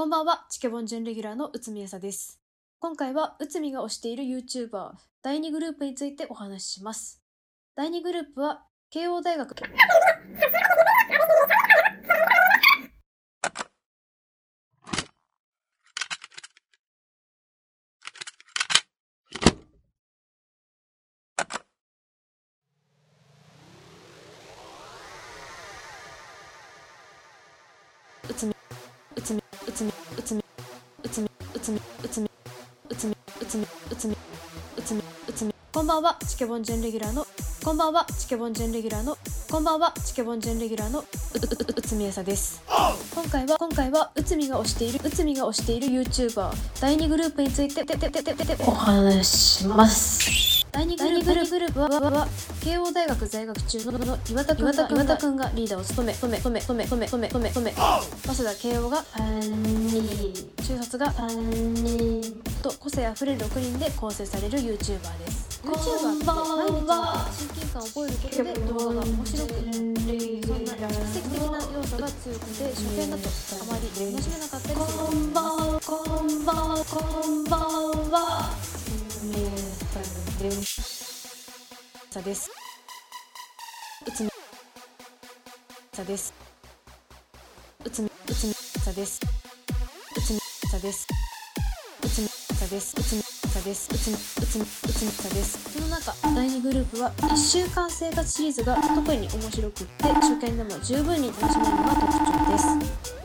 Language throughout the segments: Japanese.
こんばんは、チケボン準レギュラーの内海さです。今回は内海が推している YouTuber 第2グループについてお話しします。第2グループは慶応大学内海内海内海内海内海内海内海内海内海内海内海こんばんはチケボン準レギュラーのこんばんはチケボン準レギュラーのこんばんはチケボン準レギュラーのううう内海あさです今回は今回は内海が推している内海が推している YouTuber 第2グループについてててててててお話しします第2グループは慶応大学在学中の岩田君がリーダーを務め務め務め務め務め務め務め早稲田慶応が中卒がと個性あふれる6人で構成される YouTuber です YouTuber は毎日親近感を覚えることで動画が面白くそんな奇跡的な要素が強くて初見だとあまり楽しめなかったりするこんばんはこんばんはこんばんはさです。うつみさですうつみうつみさですうつみさですうつみさですうつみさですうつみうつみうつみさですその中第2グループは1週間生活シリーズが特に面白くって初見でも十分に楽しめるのが特徴です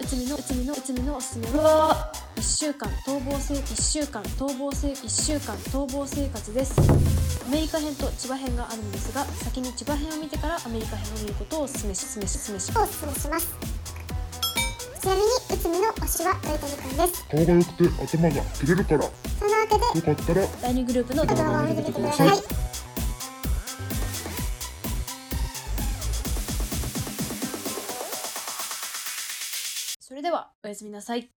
うつみのうつみのうつみのおすすめは週間逃亡生1週間逃亡生1週間逃亡生活です。アメリカ編と千葉編があるんですが先に千葉編を見てからアメリカ編を見ることをお勧めし勧めし勧めしをお勧めします。ちなみに内海の推しは豊谷くんです。顔が良くて頭が切れるから。よそんなわけでかったら第2グループの動画を見てみてください。それではおやすみなさい